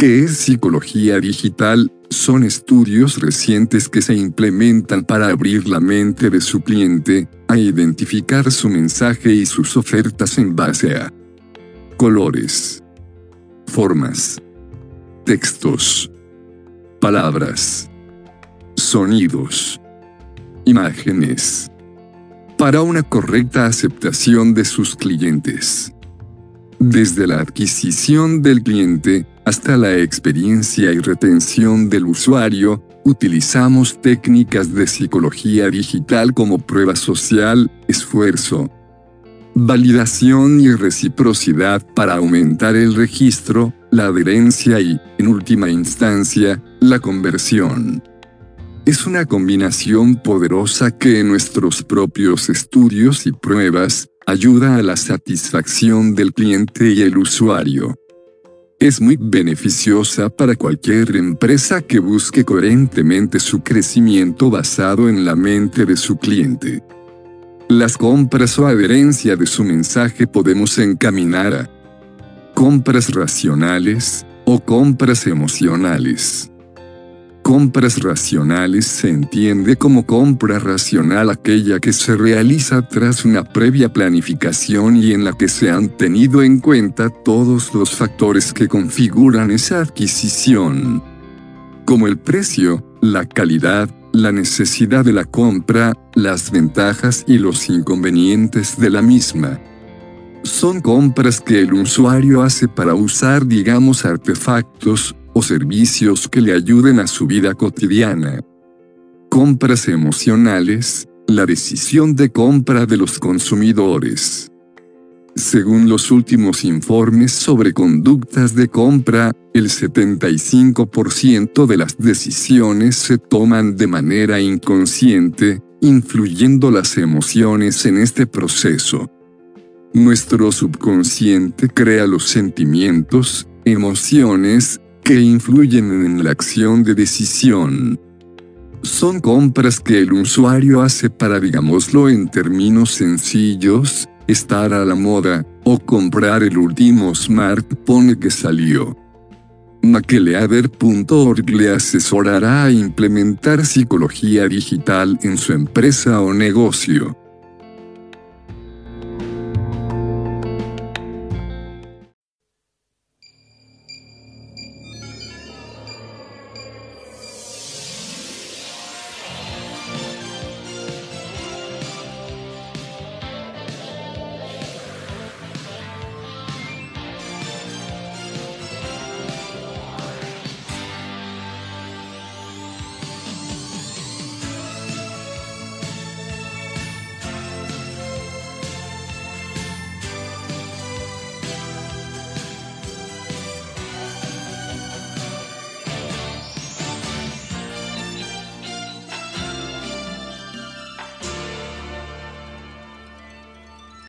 ¿Qué es psicología digital? Son estudios recientes que se implementan para abrir la mente de su cliente, a identificar su mensaje y sus ofertas en base a colores, formas, textos, palabras, sonidos, imágenes, para una correcta aceptación de sus clientes. Desde la adquisición del cliente, hasta la experiencia y retención del usuario, utilizamos técnicas de psicología digital como prueba social, esfuerzo, validación y reciprocidad para aumentar el registro, la adherencia y, en última instancia, la conversión. Es una combinación poderosa que en nuestros propios estudios y pruebas ayuda a la satisfacción del cliente y el usuario. Es muy beneficiosa para cualquier empresa que busque coherentemente su crecimiento basado en la mente de su cliente. Las compras o adherencia de su mensaje podemos encaminar a compras racionales o compras emocionales. Compras racionales se entiende como compra racional aquella que se realiza tras una previa planificación y en la que se han tenido en cuenta todos los factores que configuran esa adquisición, como el precio, la calidad, la necesidad de la compra, las ventajas y los inconvenientes de la misma. Son compras que el usuario hace para usar, digamos, artefactos servicios que le ayuden a su vida cotidiana. Compras emocionales, la decisión de compra de los consumidores. Según los últimos informes sobre conductas de compra, el 75% de las decisiones se toman de manera inconsciente, influyendo las emociones en este proceso. Nuestro subconsciente crea los sentimientos, emociones, que influyen en la acción de decisión. Son compras que el usuario hace para, digámoslo en términos sencillos, estar a la moda, o comprar el último smartphone que salió. Makeleader.org le asesorará a implementar psicología digital en su empresa o negocio.